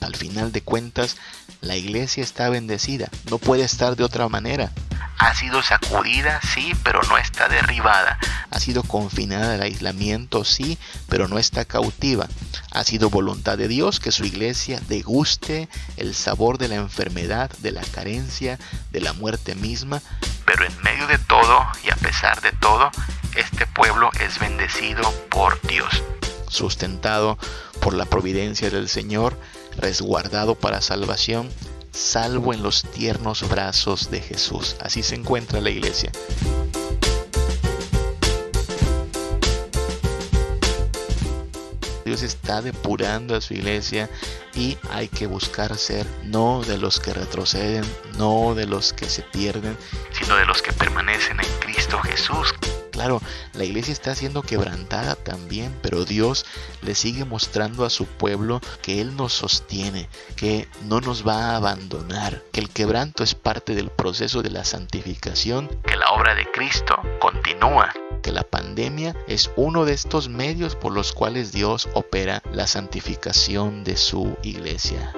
Al final de cuentas, la iglesia está bendecida, no puede estar de otra manera. Ha sido sacudida, sí, pero no está derribada. Ha sido confinada al aislamiento, sí, pero no está cautiva. Ha sido voluntad de Dios que su iglesia deguste el sabor de la enfermedad, de la carencia, de la muerte misma. Pero en medio de todo y a pesar de todo, este pueblo es bendecido por Dios. Sustentado por la providencia del Señor, resguardado para salvación, salvo en los tiernos brazos de Jesús. Así se encuentra la iglesia. Dios está depurando a su iglesia y hay que buscar ser no de los que retroceden, no de los que se pierden, sino de los que permanecen en Cristo Jesús. Claro, la iglesia está siendo quebrantada también, pero Dios le sigue mostrando a su pueblo que Él nos sostiene, que no nos va a abandonar, que el quebranto es parte del proceso de la santificación, que la obra de Cristo continúa que la pandemia es uno de estos medios por los cuales Dios opera la santificación de su iglesia.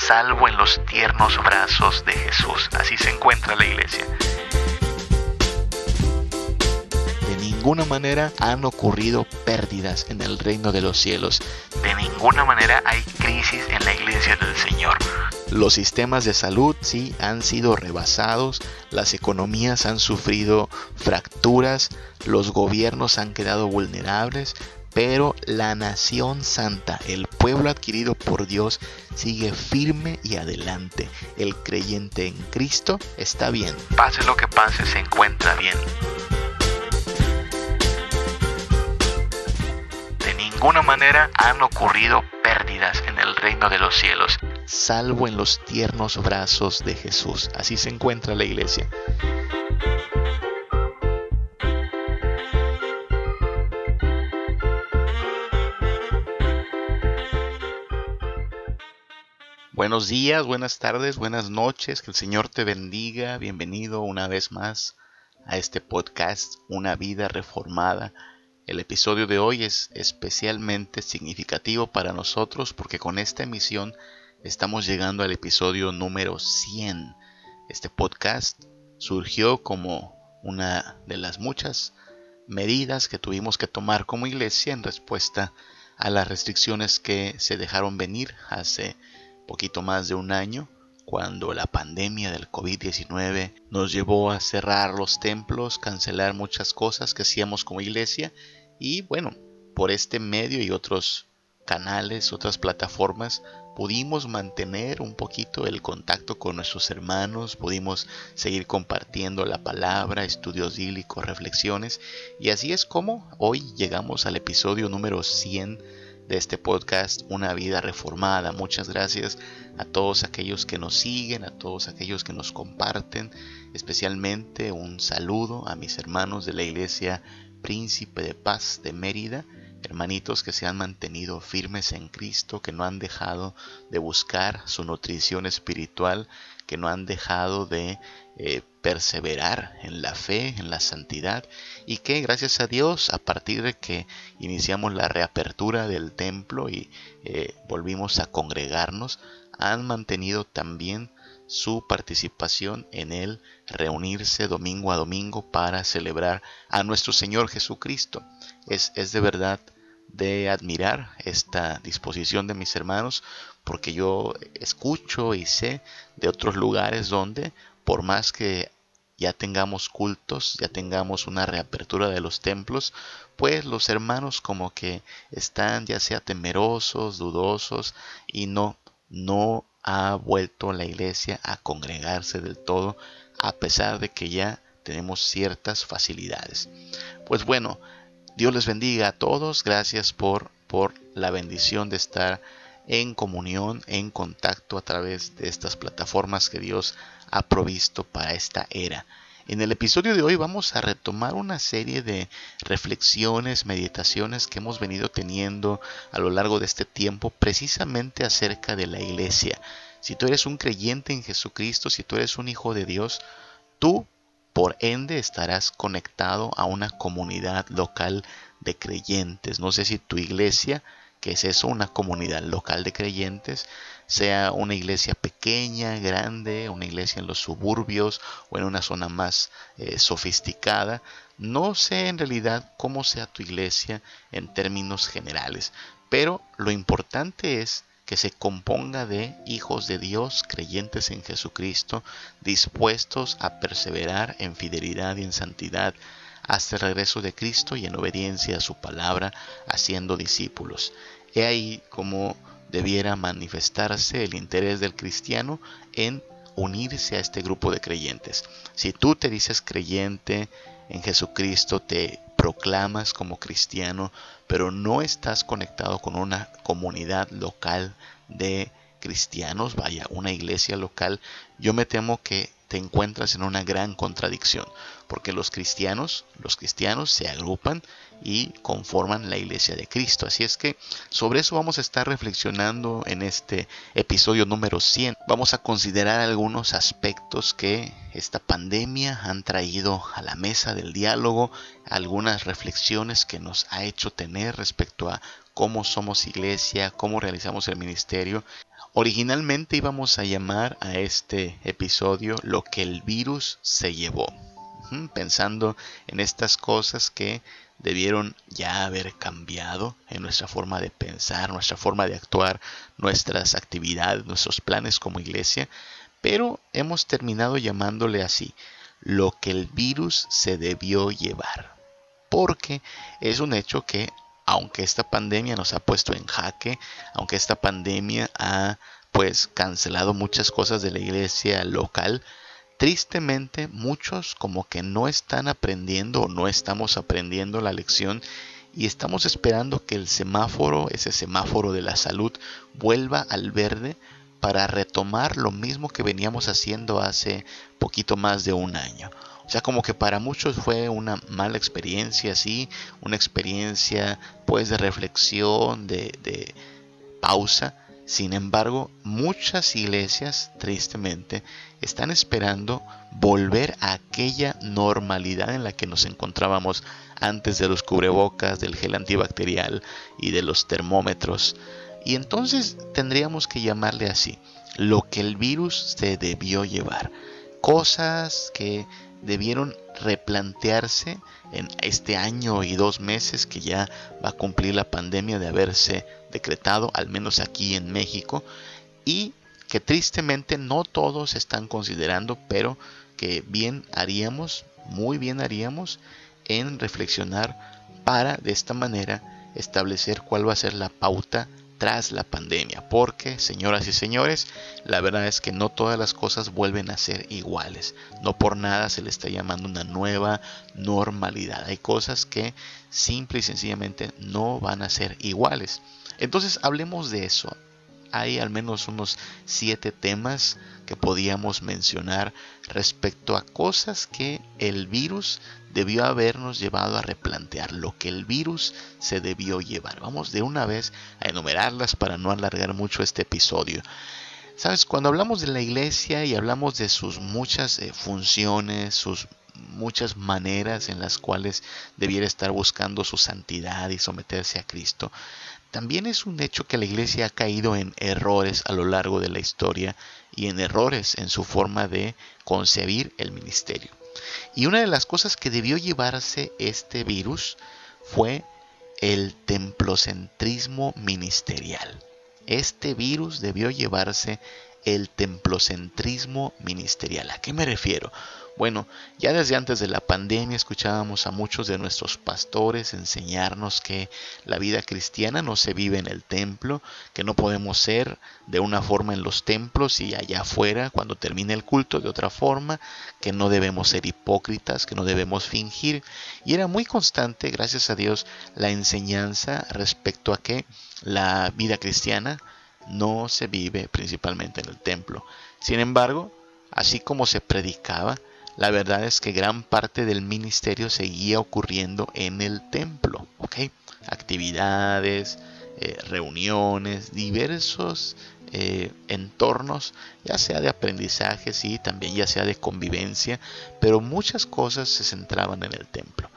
Salvo en los tiernos brazos de Jesús. Así se encuentra la iglesia. ninguna manera han ocurrido pérdidas en el reino de los cielos. De ninguna manera hay crisis en la iglesia del Señor. Los sistemas de salud sí han sido rebasados, las economías han sufrido fracturas, los gobiernos han quedado vulnerables, pero la nación santa, el pueblo adquirido por Dios, sigue firme y adelante. El creyente en Cristo está bien. Pase lo que pase, se encuentra bien. ninguna manera han ocurrido pérdidas en el reino de los cielos, salvo en los tiernos brazos de Jesús. Así se encuentra la iglesia. Buenos días, buenas tardes, buenas noches, que el Señor te bendiga. Bienvenido una vez más a este podcast, Una vida reformada. El episodio de hoy es especialmente significativo para nosotros porque con esta emisión estamos llegando al episodio número 100. Este podcast surgió como una de las muchas medidas que tuvimos que tomar como iglesia en respuesta a las restricciones que se dejaron venir hace poquito más de un año cuando la pandemia del COVID-19 nos llevó a cerrar los templos, cancelar muchas cosas que hacíamos como iglesia y bueno, por este medio y otros canales, otras plataformas, pudimos mantener un poquito el contacto con nuestros hermanos, pudimos seguir compartiendo la palabra, estudios bíblicos, reflexiones, y así es como hoy llegamos al episodio número 100 de este podcast Una vida reformada. Muchas gracias a todos aquellos que nos siguen, a todos aquellos que nos comparten, especialmente un saludo a mis hermanos de la iglesia Príncipe de Paz de Mérida, hermanitos que se han mantenido firmes en Cristo, que no han dejado de buscar su nutrición espiritual, que no han dejado de eh, perseverar en la fe, en la santidad, y que gracias a Dios, a partir de que iniciamos la reapertura del templo y eh, volvimos a congregarnos, han mantenido también su participación en el reunirse domingo a domingo para celebrar a nuestro Señor Jesucristo. Es, es de verdad de admirar esta disposición de mis hermanos porque yo escucho y sé de otros lugares donde por más que ya tengamos cultos, ya tengamos una reapertura de los templos, pues los hermanos como que están ya sea temerosos, dudosos y no no ha vuelto la iglesia a congregarse del todo a pesar de que ya tenemos ciertas facilidades. Pues bueno, Dios les bendiga a todos, gracias por, por la bendición de estar en comunión, en contacto a través de estas plataformas que Dios ha provisto para esta era. En el episodio de hoy vamos a retomar una serie de reflexiones, meditaciones que hemos venido teniendo a lo largo de este tiempo precisamente acerca de la iglesia. Si tú eres un creyente en Jesucristo, si tú eres un hijo de Dios, tú por ende estarás conectado a una comunidad local de creyentes. No sé si tu iglesia que es eso, una comunidad local de creyentes, sea una iglesia pequeña, grande, una iglesia en los suburbios o en una zona más eh, sofisticada. No sé en realidad cómo sea tu iglesia en términos generales, pero lo importante es que se componga de hijos de Dios creyentes en Jesucristo, dispuestos a perseverar en fidelidad y en santidad hasta el regreso de Cristo y en obediencia a su palabra, haciendo discípulos. He ahí como debiera manifestarse el interés del cristiano en unirse a este grupo de creyentes. Si tú te dices creyente en Jesucristo, te proclamas como cristiano, pero no estás conectado con una comunidad local de cristianos, vaya, una iglesia local, yo me temo que te encuentras en una gran contradicción, porque los cristianos, los cristianos se agrupan y conforman la iglesia de Cristo. Así es que sobre eso vamos a estar reflexionando en este episodio número 100. Vamos a considerar algunos aspectos que esta pandemia han traído a la mesa del diálogo, algunas reflexiones que nos ha hecho tener respecto a cómo somos iglesia, cómo realizamos el ministerio Originalmente íbamos a llamar a este episodio lo que el virus se llevó, pensando en estas cosas que debieron ya haber cambiado en nuestra forma de pensar, nuestra forma de actuar, nuestras actividades, nuestros planes como iglesia, pero hemos terminado llamándole así, lo que el virus se debió llevar, porque es un hecho que aunque esta pandemia nos ha puesto en jaque, aunque esta pandemia ha pues cancelado muchas cosas de la iglesia local, tristemente muchos como que no están aprendiendo o no estamos aprendiendo la lección y estamos esperando que el semáforo, ese semáforo de la salud, vuelva al verde para retomar lo mismo que veníamos haciendo hace poquito más de un año. O sea, como que para muchos fue una mala experiencia, sí, una experiencia pues de reflexión, de, de pausa. Sin embargo, muchas iglesias, tristemente, están esperando volver a aquella normalidad en la que nos encontrábamos antes de los cubrebocas, del gel antibacterial y de los termómetros. Y entonces tendríamos que llamarle así, lo que el virus se debió llevar. Cosas que debieron replantearse en este año y dos meses que ya va a cumplir la pandemia de haberse decretado, al menos aquí en México, y que tristemente no todos están considerando, pero que bien haríamos, muy bien haríamos en reflexionar para de esta manera establecer cuál va a ser la pauta tras la pandemia, porque, señoras y señores, la verdad es que no todas las cosas vuelven a ser iguales. No por nada se le está llamando una nueva normalidad. Hay cosas que simple y sencillamente no van a ser iguales. Entonces hablemos de eso hay al menos unos siete temas que podíamos mencionar respecto a cosas que el virus debió habernos llevado a replantear, lo que el virus se debió llevar. Vamos de una vez a enumerarlas para no alargar mucho este episodio. Sabes, cuando hablamos de la iglesia y hablamos de sus muchas eh, funciones, sus muchas maneras en las cuales debiera estar buscando su santidad y someterse a Cristo, también es un hecho que la iglesia ha caído en errores a lo largo de la historia y en errores en su forma de concebir el ministerio. Y una de las cosas que debió llevarse este virus fue el templocentrismo ministerial. Este virus debió llevarse el templocentrismo ministerial. ¿A qué me refiero? Bueno, ya desde antes de la pandemia escuchábamos a muchos de nuestros pastores enseñarnos que la vida cristiana no se vive en el templo, que no podemos ser de una forma en los templos y allá afuera cuando termine el culto de otra forma, que no debemos ser hipócritas, que no debemos fingir. Y era muy constante, gracias a Dios, la enseñanza respecto a que la vida cristiana no se vive principalmente en el templo. Sin embargo, así como se predicaba, la verdad es que gran parte del ministerio seguía ocurriendo en el templo. Actividades, eh, reuniones, diversos eh, entornos, ya sea de aprendizaje, sí, también ya sea de convivencia, pero muchas cosas se centraban en el templo.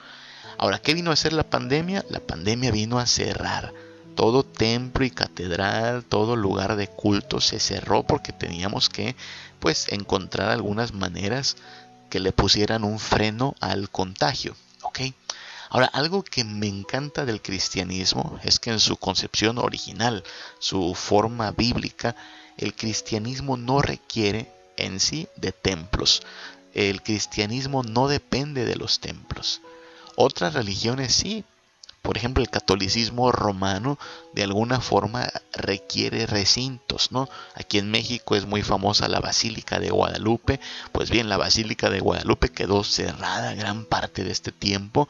Ahora, ¿qué vino a hacer la pandemia? La pandemia vino a cerrar todo templo y catedral, todo lugar de culto se cerró porque teníamos que pues encontrar algunas maneras que le pusieran un freno al contagio. Ahora, algo que me encanta del cristianismo es que en su concepción original, su forma bíblica, el cristianismo no requiere en sí de templos. El cristianismo no depende de los templos. Otras religiones sí, por ejemplo, el catolicismo romano de alguna forma requiere recintos, ¿no? Aquí en México es muy famosa la Basílica de Guadalupe, pues bien, la Basílica de Guadalupe quedó cerrada gran parte de este tiempo,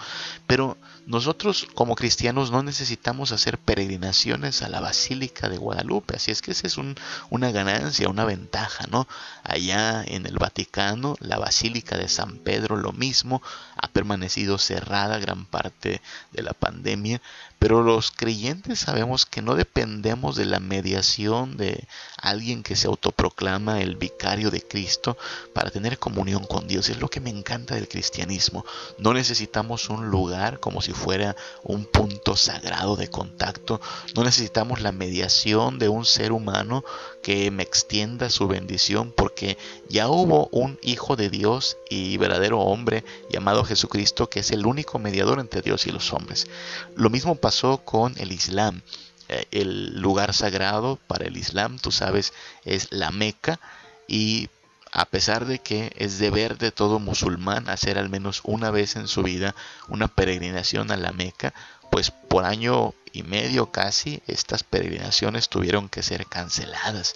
pero nosotros como cristianos no necesitamos hacer peregrinaciones a la Basílica de Guadalupe, así es que esa es una ganancia, una ventaja, ¿no? Allá en el Vaticano, la Basílica de San Pedro lo mismo, ha permanecido cerrada gran parte de la pandemia, pero los creyentes sabemos que no dependemos de la mediación de alguien que se autoproclama el vicario de Cristo para tener comunión con Dios. Es lo que me encanta del cristianismo. No necesitamos un lugar como si fuera un punto sagrado de contacto. No necesitamos la mediación de un ser humano que me extienda su bendición porque ya hubo un Hijo de Dios y verdadero hombre llamado Jesucristo que es el único mediador entre Dios y los hombres. Lo mismo pasó con el Islam. Eh, el lugar sagrado para el Islam, tú sabes, es la Meca y a pesar de que es deber de todo musulmán hacer al menos una vez en su vida una peregrinación a la Meca, pues por año y medio casi estas peregrinaciones tuvieron que ser canceladas.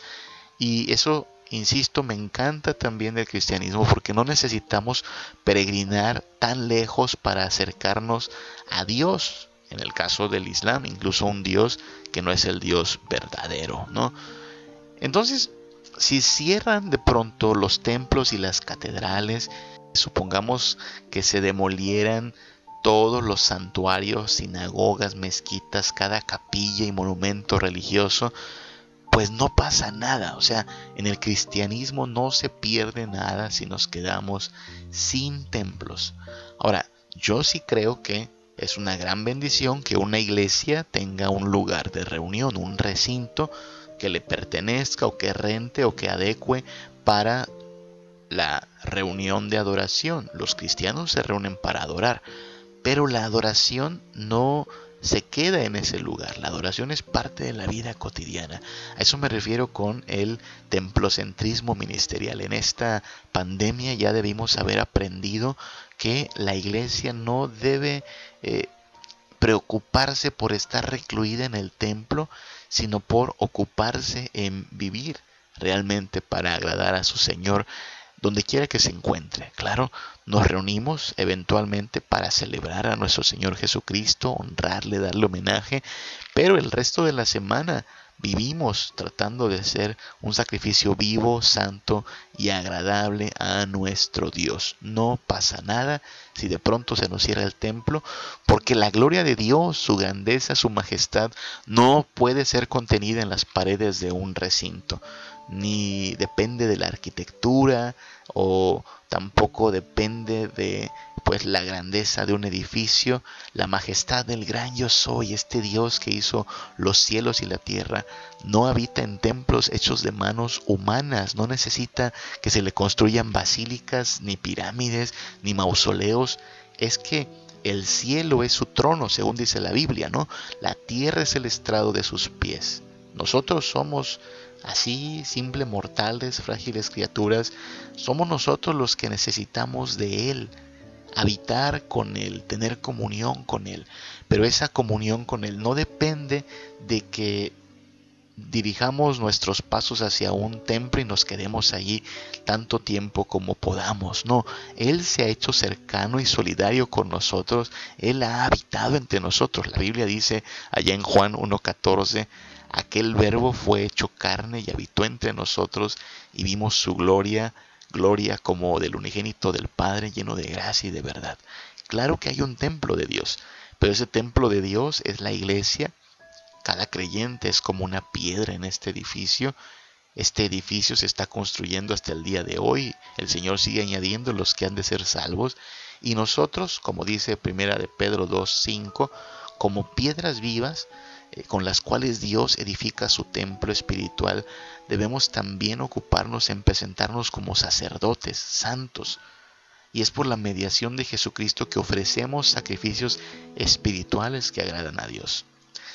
Y eso, insisto, me encanta también del cristianismo porque no necesitamos peregrinar tan lejos para acercarnos a Dios en el caso del Islam, incluso un Dios que no es el Dios verdadero, ¿no? Entonces, si cierran de pronto los templos y las catedrales, supongamos que se demolieran todos los santuarios, sinagogas, mezquitas, cada capilla y monumento religioso, pues no pasa nada. O sea, en el cristianismo no se pierde nada si nos quedamos sin templos. Ahora, yo sí creo que es una gran bendición que una iglesia tenga un lugar de reunión, un recinto que le pertenezca o que rente o que adecue para la reunión de adoración. Los cristianos se reúnen para adorar, pero la adoración no se queda en ese lugar. La adoración es parte de la vida cotidiana. A eso me refiero con el templocentrismo ministerial. En esta pandemia ya debimos haber aprendido que la iglesia no debe eh, preocuparse por estar recluida en el templo, sino por ocuparse en vivir realmente para agradar a su Señor donde quiera que se encuentre. Claro, nos reunimos eventualmente para celebrar a nuestro Señor Jesucristo, honrarle, darle homenaje, pero el resto de la semana vivimos tratando de ser un sacrificio vivo, santo y agradable a nuestro Dios. No pasa nada si de pronto se nos cierra el templo, porque la gloria de Dios, su grandeza, su majestad, no puede ser contenida en las paredes de un recinto ni depende de la arquitectura o tampoco depende de pues la grandeza de un edificio, la majestad del gran yo soy, este Dios que hizo los cielos y la tierra, no habita en templos hechos de manos humanas, no necesita que se le construyan basílicas, ni pirámides, ni mausoleos, es que el cielo es su trono, según dice la Biblia, ¿no? La tierra es el estrado de sus pies. Nosotros somos así, simple mortales, frágiles criaturas, somos nosotros los que necesitamos de Él, habitar con Él, tener comunión con Él. Pero esa comunión con Él no depende de que dirijamos nuestros pasos hacia un templo y nos quedemos allí tanto tiempo como podamos. No, Él se ha hecho cercano y solidario con nosotros. Él ha habitado entre nosotros. La Biblia dice allá en Juan 1.14, aquel verbo fue hecho carne y habitó entre nosotros y vimos su gloria, gloria como del unigénito del Padre lleno de gracia y de verdad. Claro que hay un templo de Dios, pero ese templo de Dios es la iglesia cada creyente es como una piedra en este edificio. Este edificio se está construyendo hasta el día de hoy. El Señor sigue añadiendo los que han de ser salvos. Y nosotros, como dice primera de Pedro 2.5, como piedras vivas, con las cuales Dios edifica su templo espiritual, debemos también ocuparnos en presentarnos como sacerdotes santos. Y es por la mediación de Jesucristo que ofrecemos sacrificios espirituales que agradan a Dios.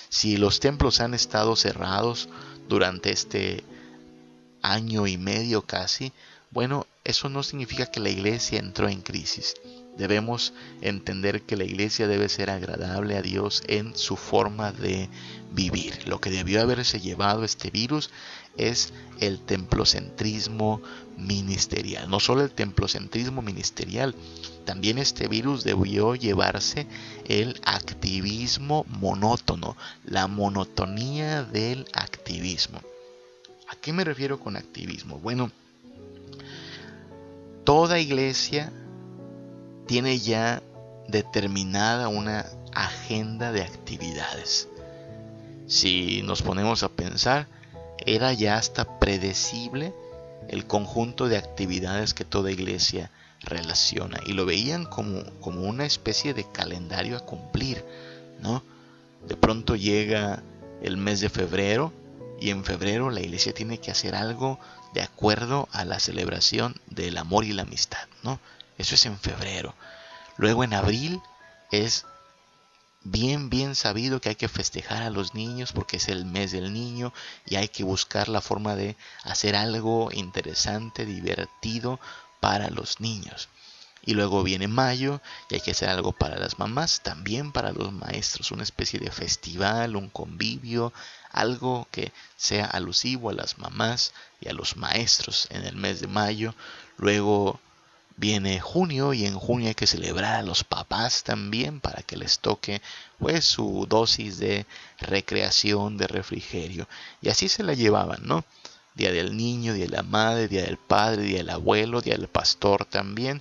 Si los templos han estado cerrados durante este año y medio casi, bueno, eso no significa que la iglesia entró en crisis. Debemos entender que la iglesia debe ser agradable a Dios en su forma de vivir. Lo que debió haberse llevado este virus es el templocentrismo ministerial. No solo el templocentrismo ministerial, también este virus debió llevarse el activismo monótono, la monotonía del activismo. ¿A qué me refiero con activismo? Bueno, toda iglesia tiene ya determinada una agenda de actividades. Si nos ponemos a pensar, era ya hasta predecible el conjunto de actividades que toda iglesia relaciona y lo veían como, como una especie de calendario a cumplir, ¿no? De pronto llega el mes de febrero y en febrero la iglesia tiene que hacer algo de acuerdo a la celebración del amor y la amistad, ¿no? Eso es en febrero. Luego en abril es bien, bien sabido que hay que festejar a los niños porque es el mes del niño y hay que buscar la forma de hacer algo interesante, divertido para los niños. Y luego viene mayo y hay que hacer algo para las mamás, también para los maestros, una especie de festival, un convivio, algo que sea alusivo a las mamás y a los maestros en el mes de mayo. Luego viene junio y en junio hay que celebrar a los papás también para que les toque pues su dosis de recreación, de refrigerio. Y así se la llevaban, ¿no? Día del niño, día de la madre, día del padre, día del abuelo, día del pastor también.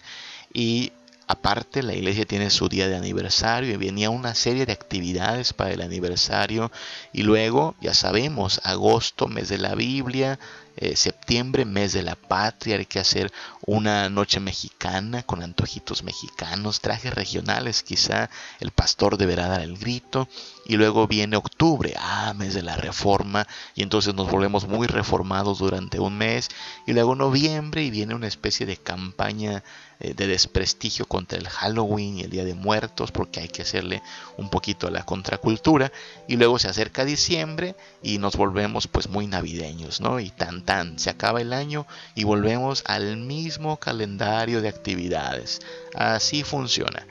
Y Aparte, la iglesia tiene su día de aniversario y venía una serie de actividades para el aniversario. Y luego, ya sabemos, agosto, mes de la Biblia, eh, septiembre, mes de la patria, hay que hacer una noche mexicana con antojitos mexicanos, trajes regionales, quizá el pastor deberá dar el grito. Y luego viene octubre, ah, mes de la reforma, y entonces nos volvemos muy reformados durante un mes. Y luego noviembre y viene una especie de campaña eh, de desprestigio contra el Halloween y el Día de Muertos, porque hay que hacerle un poquito a la contracultura. Y luego se acerca diciembre y nos volvemos pues muy navideños, ¿no? Y tan se acaba el año y volvemos al mismo calendario de actividades. Así funciona.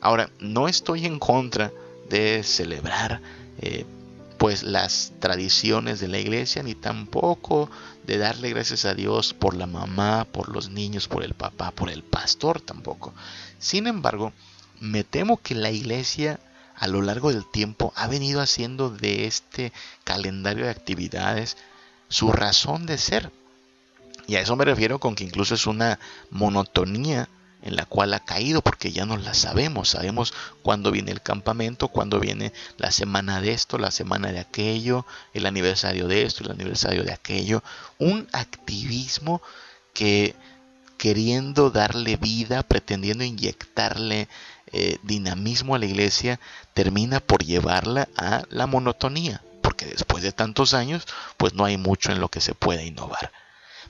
Ahora, no estoy en contra de celebrar eh, pues las tradiciones de la iglesia, ni tampoco de darle gracias a Dios por la mamá, por los niños, por el papá, por el pastor tampoco. Sin embargo, me temo que la iglesia a lo largo del tiempo ha venido haciendo de este calendario de actividades su razón de ser. Y a eso me refiero con que incluso es una monotonía en la cual ha caído porque ya no la sabemos. Sabemos cuándo viene el campamento, cuándo viene la semana de esto, la semana de aquello, el aniversario de esto, el aniversario de aquello. Un activismo que queriendo darle vida, pretendiendo inyectarle eh, dinamismo a la iglesia, termina por llevarla a la monotonía. Después de tantos años, pues no hay mucho en lo que se pueda innovar.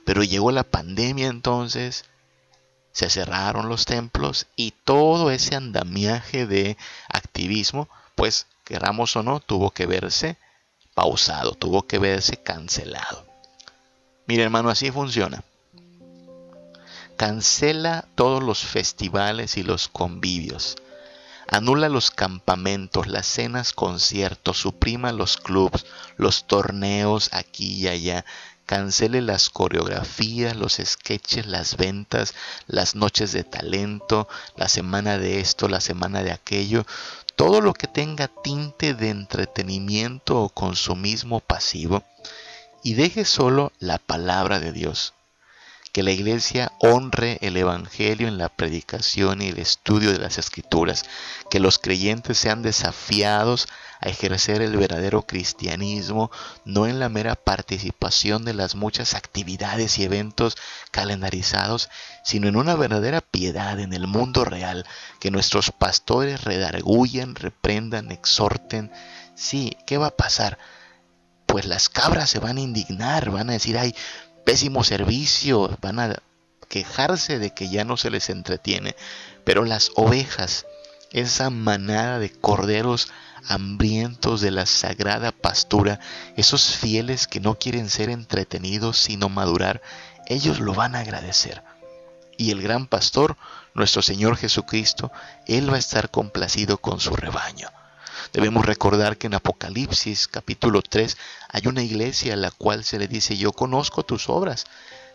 Pero llegó la pandemia entonces, se cerraron los templos y todo ese andamiaje de activismo, pues queramos o no, tuvo que verse pausado, tuvo que verse cancelado. Mire hermano, así funciona. Cancela todos los festivales y los convivios. Anula los campamentos, las cenas, conciertos, suprima los clubs, los torneos aquí y allá, cancele las coreografías, los sketches, las ventas, las noches de talento, la semana de esto, la semana de aquello, todo lo que tenga tinte de entretenimiento o consumismo pasivo y deje solo la palabra de Dios. Que la iglesia honre el Evangelio en la predicación y el estudio de las escrituras, que los creyentes sean desafiados a ejercer el verdadero cristianismo, no en la mera participación de las muchas actividades y eventos calendarizados, sino en una verdadera piedad en el mundo real, que nuestros pastores redarguyan, reprendan, exhorten, Sí, ¿qué va a pasar? Pues las cabras se van a indignar, van a decir, ay, pésimo servicio, van a quejarse de que ya no se les entretiene. Pero las ovejas, esa manada de corderos hambrientos de la sagrada pastura, esos fieles que no quieren ser entretenidos sino madurar, ellos lo van a agradecer. Y el gran pastor, nuestro Señor Jesucristo, Él va a estar complacido con su rebaño. Debemos recordar que en Apocalipsis capítulo 3 hay una iglesia a la cual se le dice, yo conozco tus obras,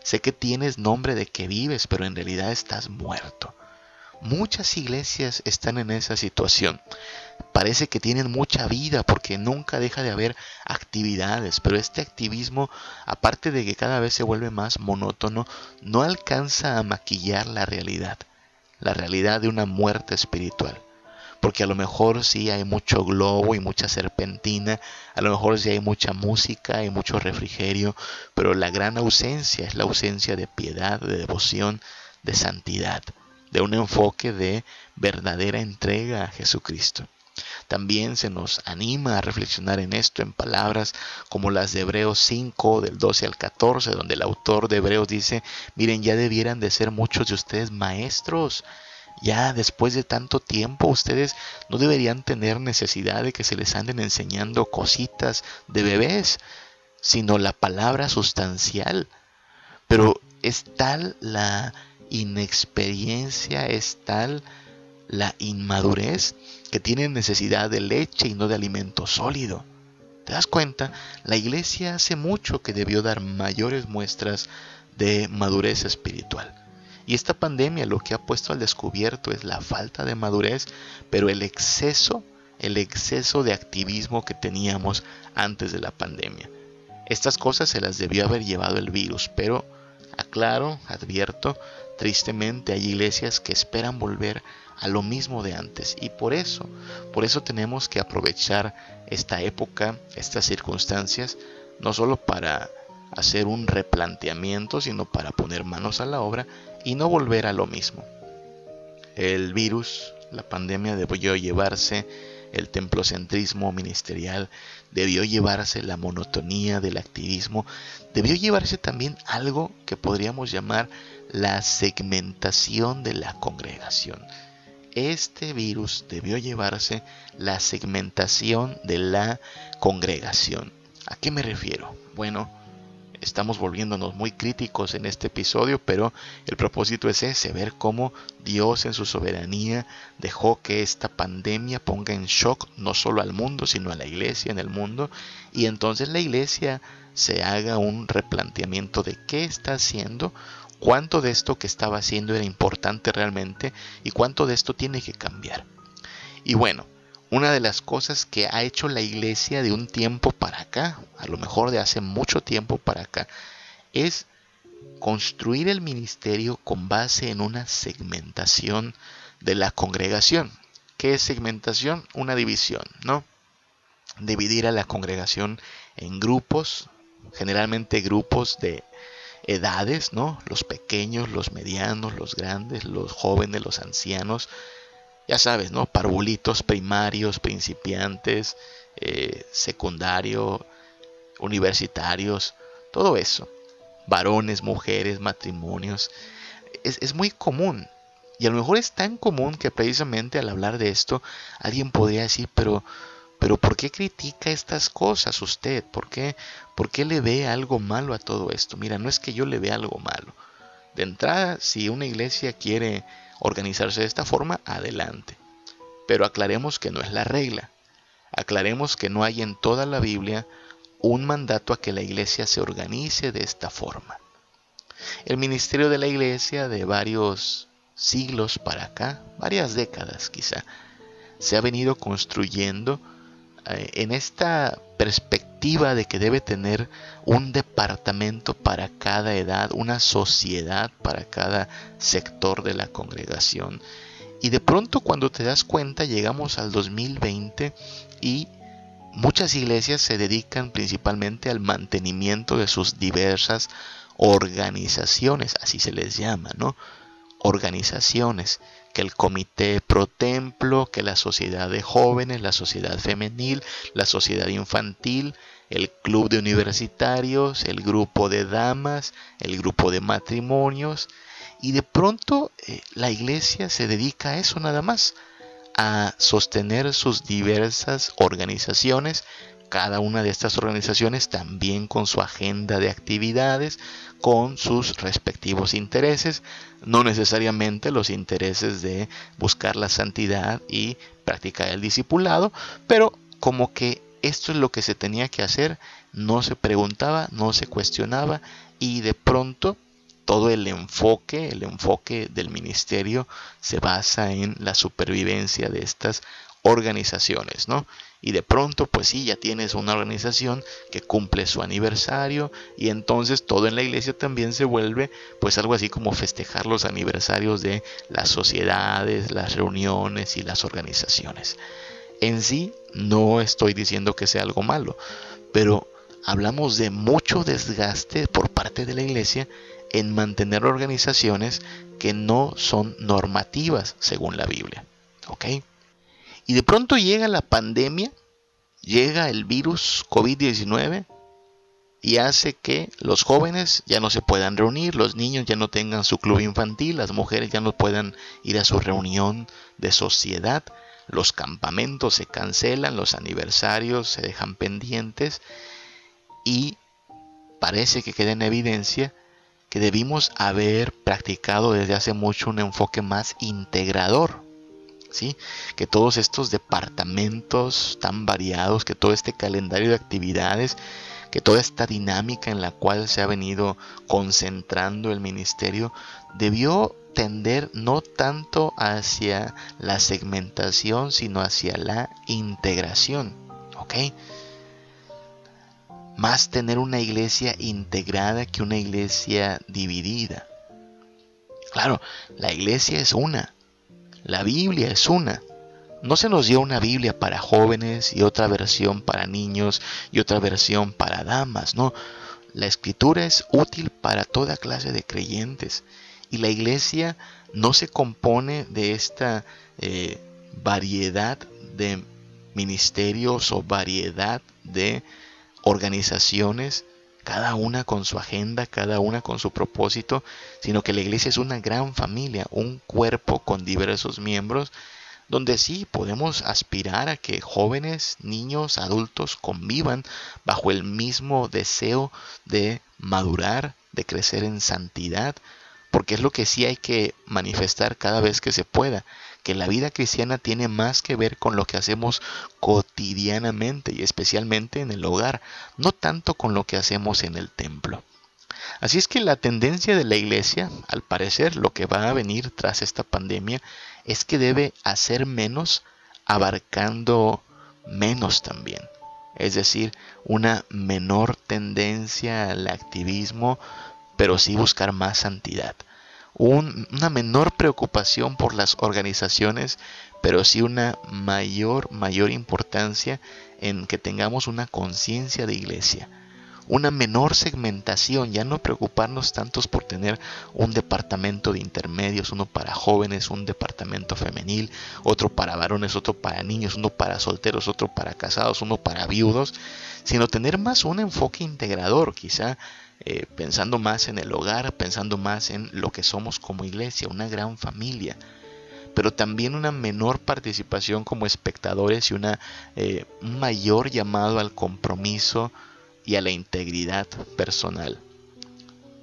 sé que tienes nombre de que vives, pero en realidad estás muerto. Muchas iglesias están en esa situación. Parece que tienen mucha vida porque nunca deja de haber actividades, pero este activismo, aparte de que cada vez se vuelve más monótono, no alcanza a maquillar la realidad, la realidad de una muerte espiritual. Porque a lo mejor sí hay mucho globo y mucha serpentina, a lo mejor sí hay mucha música y mucho refrigerio, pero la gran ausencia es la ausencia de piedad, de devoción, de santidad de un enfoque de verdadera entrega a Jesucristo. También se nos anima a reflexionar en esto en palabras como las de Hebreos 5 del 12 al 14, donde el autor de Hebreos dice, miren, ya debieran de ser muchos de ustedes maestros. Ya después de tanto tiempo ustedes no deberían tener necesidad de que se les anden enseñando cositas de bebés, sino la palabra sustancial. Pero es tal la inexperiencia es tal la inmadurez que tienen necesidad de leche y no de alimento sólido. ¿Te das cuenta? La iglesia hace mucho que debió dar mayores muestras de madurez espiritual. Y esta pandemia lo que ha puesto al descubierto es la falta de madurez, pero el exceso, el exceso de activismo que teníamos antes de la pandemia. Estas cosas se las debió haber llevado el virus, pero aclaro, advierto, Tristemente hay iglesias que esperan volver a lo mismo de antes y por eso, por eso tenemos que aprovechar esta época, estas circunstancias, no solo para hacer un replanteamiento, sino para poner manos a la obra y no volver a lo mismo. El virus, la pandemia debió llevarse el templocentrismo ministerial, debió llevarse la monotonía del activismo, debió llevarse también algo que podríamos llamar la segmentación de la congregación. Este virus debió llevarse la segmentación de la congregación. ¿A qué me refiero? Bueno, estamos volviéndonos muy críticos en este episodio, pero el propósito es ese, ver cómo Dios en su soberanía dejó que esta pandemia ponga en shock no solo al mundo, sino a la iglesia en el mundo, y entonces la iglesia se haga un replanteamiento de qué está haciendo, cuánto de esto que estaba haciendo era importante realmente y cuánto de esto tiene que cambiar. Y bueno, una de las cosas que ha hecho la iglesia de un tiempo para acá, a lo mejor de hace mucho tiempo para acá, es construir el ministerio con base en una segmentación de la congregación. ¿Qué es segmentación? Una división, ¿no? Dividir a la congregación en grupos, generalmente grupos de edades, ¿no? Los pequeños, los medianos, los grandes, los jóvenes, los ancianos, ya sabes, ¿no? Parvulitos primarios, principiantes, eh, secundario, universitarios, todo eso. Varones, mujeres, matrimonios. Es, es muy común. Y a lo mejor es tan común que precisamente al hablar de esto, alguien podría decir, pero, pero ¿por qué critica estas cosas usted? ¿Por qué, ¿Por qué le ve algo malo a todo esto? Mira, no es que yo le vea algo malo. De entrada, si una iglesia quiere organizarse de esta forma, adelante. Pero aclaremos que no es la regla. Aclaremos que no hay en toda la Biblia un mandato a que la iglesia se organice de esta forma. El ministerio de la iglesia de varios siglos para acá, varias décadas quizá, se ha venido construyendo en esta perspectiva de que debe tener un departamento para cada edad, una sociedad para cada sector de la congregación. Y de pronto cuando te das cuenta llegamos al 2020 y muchas iglesias se dedican principalmente al mantenimiento de sus diversas organizaciones, así se les llama, ¿no? Organizaciones que el comité pro templo, que la sociedad de jóvenes, la sociedad femenil, la sociedad infantil, el club de universitarios, el grupo de damas, el grupo de matrimonios. Y de pronto eh, la iglesia se dedica a eso nada más, a sostener sus diversas organizaciones, cada una de estas organizaciones también con su agenda de actividades, con sus respectivos intereses, no necesariamente los intereses de buscar la santidad y practicar el discipulado, pero como que esto es lo que se tenía que hacer, no se preguntaba, no se cuestionaba y de pronto todo el enfoque, el enfoque del ministerio se basa en la supervivencia de estas organizaciones, ¿no? Y de pronto, pues sí, ya tienes una organización que cumple su aniversario y entonces todo en la iglesia también se vuelve pues algo así como festejar los aniversarios de las sociedades, las reuniones y las organizaciones. En sí, no estoy diciendo que sea algo malo, pero hablamos de mucho desgaste por parte de la iglesia en mantener organizaciones que no son normativas según la Biblia. ¿Ok? Y de pronto llega la pandemia, llega el virus COVID-19 y hace que los jóvenes ya no se puedan reunir, los niños ya no tengan su club infantil, las mujeres ya no puedan ir a su reunión de sociedad, los campamentos se cancelan, los aniversarios se dejan pendientes y parece que queda en evidencia que debimos haber practicado desde hace mucho un enfoque más integrador que todos estos departamentos tan variados, que todo este calendario de actividades, que toda esta dinámica en la cual se ha venido concentrando el ministerio, debió tender no tanto hacia la segmentación, sino hacia la integración. ¿Ok? Más tener una iglesia integrada que una iglesia dividida. Claro, la iglesia es una, la Biblia es una. No se nos dio una Biblia para jóvenes y otra versión para niños y otra versión para damas, no. La escritura es útil para toda clase de creyentes y la iglesia no se compone de esta eh, variedad de ministerios o variedad de organizaciones cada una con su agenda, cada una con su propósito, sino que la iglesia es una gran familia, un cuerpo con diversos miembros, donde sí podemos aspirar a que jóvenes, niños, adultos convivan bajo el mismo deseo de madurar, de crecer en santidad, porque es lo que sí hay que manifestar cada vez que se pueda, que la vida cristiana tiene más que ver con lo que hacemos cotidianamente y especialmente en el hogar, no tanto con lo que hacemos en el templo. Así es que la tendencia de la iglesia, al parecer lo que va a venir tras esta pandemia, es que debe hacer menos abarcando menos también. Es decir, una menor tendencia al activismo, pero sí buscar más santidad una menor preocupación por las organizaciones, pero sí una mayor, mayor importancia en que tengamos una conciencia de iglesia. Una menor segmentación, ya no preocuparnos tantos por tener un departamento de intermedios, uno para jóvenes, un departamento femenil, otro para varones, otro para niños, uno para solteros, otro para casados, uno para viudos, sino tener más un enfoque integrador, quizá eh, pensando más en el hogar, pensando más en lo que somos como iglesia, una gran familia, pero también una menor participación como espectadores y una, eh, un mayor llamado al compromiso y a la integridad personal.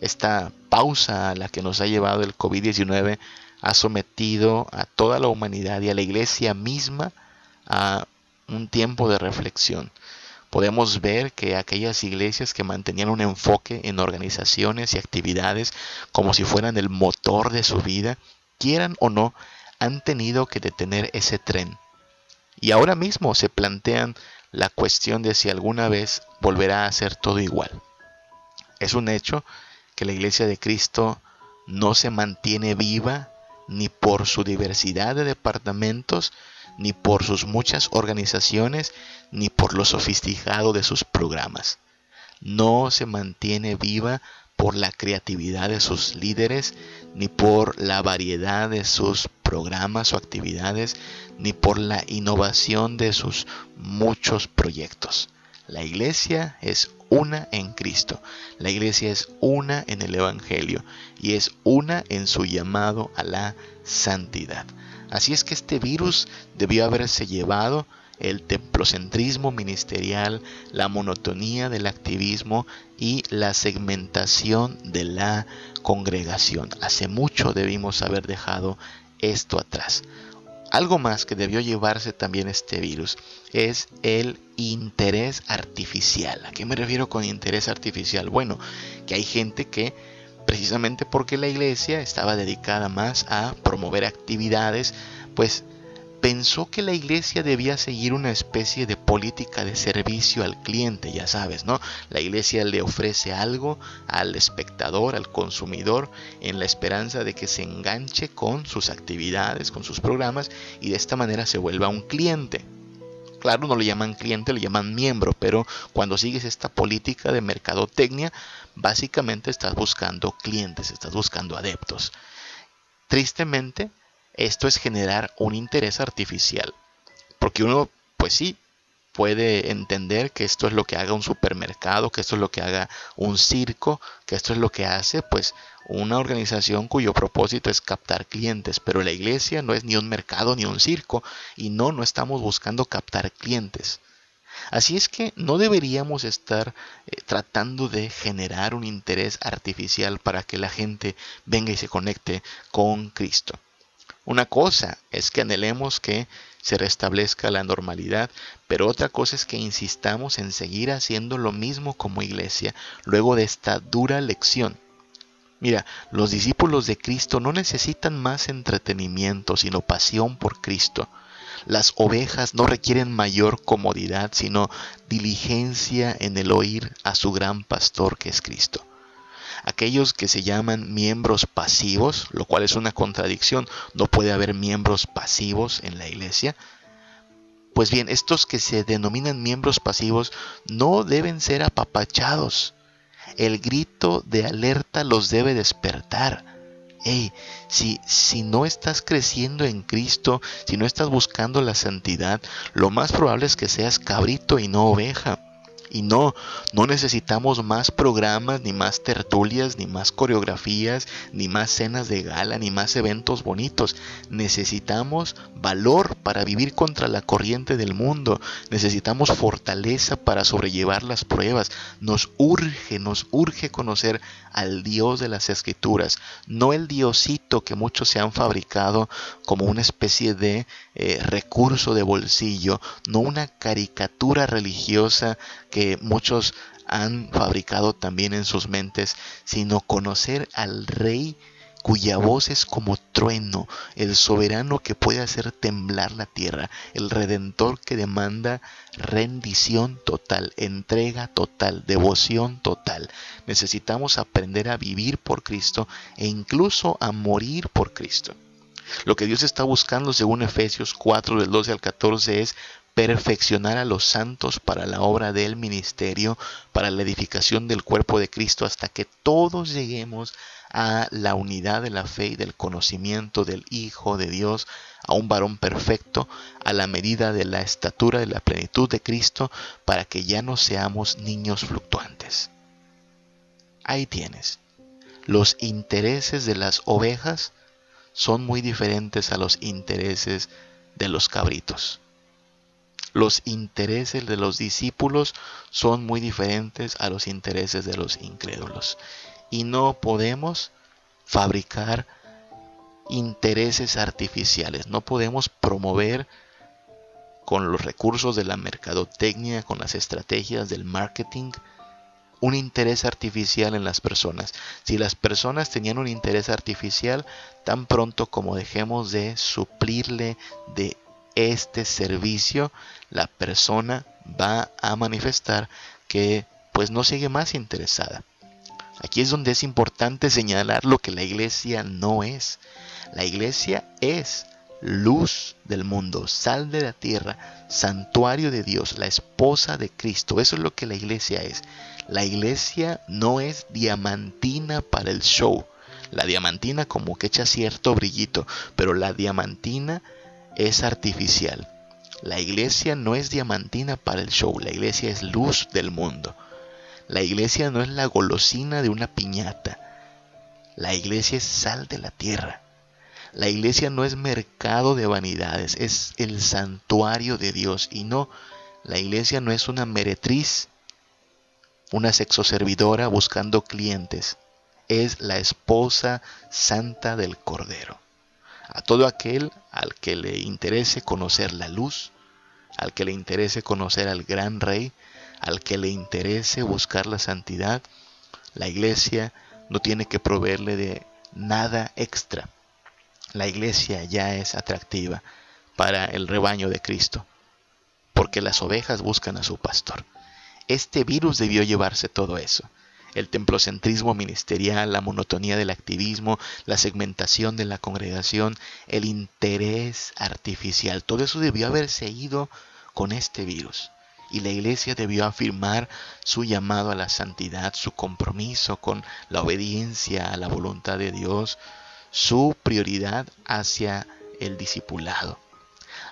Esta pausa a la que nos ha llevado el COVID-19 ha sometido a toda la humanidad y a la iglesia misma a un tiempo de reflexión podemos ver que aquellas iglesias que mantenían un enfoque en organizaciones y actividades como si fueran el motor de su vida, quieran o no, han tenido que detener ese tren. Y ahora mismo se plantean la cuestión de si alguna vez volverá a ser todo igual. Es un hecho que la iglesia de Cristo no se mantiene viva ni por su diversidad de departamentos, ni por sus muchas organizaciones, ni por lo sofisticado de sus programas. No se mantiene viva por la creatividad de sus líderes, ni por la variedad de sus programas o actividades, ni por la innovación de sus muchos proyectos. La iglesia es una en Cristo. La iglesia es una en el Evangelio y es una en su llamado a la santidad. Así es que este virus debió haberse llevado el templocentrismo ministerial, la monotonía del activismo y la segmentación de la congregación. Hace mucho debimos haber dejado esto atrás. Algo más que debió llevarse también este virus es el interés artificial. ¿A qué me refiero con interés artificial? Bueno, que hay gente que precisamente porque la iglesia estaba dedicada más a promover actividades, pues pensó que la iglesia debía seguir una especie de política de servicio al cliente, ya sabes, ¿no? La iglesia le ofrece algo al espectador, al consumidor, en la esperanza de que se enganche con sus actividades, con sus programas y de esta manera se vuelva un cliente. Claro, no le llaman cliente, le llaman miembro, pero cuando sigues esta política de mercadotecnia, básicamente estás buscando clientes, estás buscando adeptos. Tristemente, esto es generar un interés artificial. Porque uno, pues sí, puede entender que esto es lo que haga un supermercado, que esto es lo que haga un circo, que esto es lo que hace pues una organización cuyo propósito es captar clientes, pero la iglesia no es ni un mercado ni un circo y no, no estamos buscando captar clientes. Así es que no deberíamos estar eh, tratando de generar un interés artificial para que la gente venga y se conecte con Cristo. Una cosa es que anhelemos que se restablezca la normalidad, pero otra cosa es que insistamos en seguir haciendo lo mismo como iglesia luego de esta dura lección. Mira, los discípulos de Cristo no necesitan más entretenimiento, sino pasión por Cristo. Las ovejas no requieren mayor comodidad, sino diligencia en el oír a su gran pastor que es Cristo aquellos que se llaman miembros pasivos, lo cual es una contradicción, no puede haber miembros pasivos en la iglesia. Pues bien, estos que se denominan miembros pasivos no deben ser apapachados. El grito de alerta los debe despertar. Hey, si, si no estás creciendo en Cristo, si no estás buscando la santidad, lo más probable es que seas cabrito y no oveja. Y no, no necesitamos más programas, ni más tertulias, ni más coreografías, ni más cenas de gala, ni más eventos bonitos. Necesitamos valor para vivir contra la corriente del mundo. Necesitamos fortaleza para sobrellevar las pruebas. Nos urge, nos urge conocer al Dios de las Escrituras, no el Diosito que muchos se han fabricado como una especie de eh, recurso de bolsillo, no una caricatura religiosa que muchos han fabricado también en sus mentes, sino conocer al Rey cuya voz es como trueno, el soberano que puede hacer temblar la tierra, el redentor que demanda rendición total, entrega total, devoción total. Necesitamos aprender a vivir por Cristo e incluso a morir por Cristo. Lo que Dios está buscando, según Efesios 4 del 12 al 14, es perfeccionar a los santos para la obra del ministerio, para la edificación del cuerpo de Cristo, hasta que todos lleguemos a la unidad de la fe y del conocimiento del Hijo de Dios, a un varón perfecto, a la medida de la estatura de la plenitud de Cristo, para que ya no seamos niños fluctuantes. Ahí tienes. Los intereses de las ovejas son muy diferentes a los intereses de los cabritos. Los intereses de los discípulos son muy diferentes a los intereses de los incrédulos y no podemos fabricar intereses artificiales, no podemos promover con los recursos de la mercadotecnia, con las estrategias del marketing, un interés artificial en las personas. Si las personas tenían un interés artificial, tan pronto como dejemos de suplirle de este servicio, la persona va a manifestar que pues no sigue más interesada. Aquí es donde es importante señalar lo que la iglesia no es. La iglesia es luz del mundo, sal de la tierra, santuario de Dios, la esposa de Cristo. Eso es lo que la iglesia es. La iglesia no es diamantina para el show. La diamantina como que echa cierto brillito, pero la diamantina es artificial. La iglesia no es diamantina para el show, la iglesia es luz del mundo. La iglesia no es la golosina de una piñata. La iglesia es sal de la tierra. La iglesia no es mercado de vanidades, es el santuario de Dios. Y no, la iglesia no es una meretriz, una sexoservidora buscando clientes. Es la esposa santa del Cordero. A todo aquel al que le interese conocer la luz, al que le interese conocer al gran rey, al que le interese buscar la santidad, la iglesia no tiene que proveerle de nada extra. La iglesia ya es atractiva para el rebaño de Cristo, porque las ovejas buscan a su pastor. Este virus debió llevarse todo eso. El templocentrismo ministerial, la monotonía del activismo, la segmentación de la congregación, el interés artificial, todo eso debió haber seguido con este virus. Y la iglesia debió afirmar su llamado a la santidad, su compromiso con la obediencia a la voluntad de Dios, su prioridad hacia el discipulado.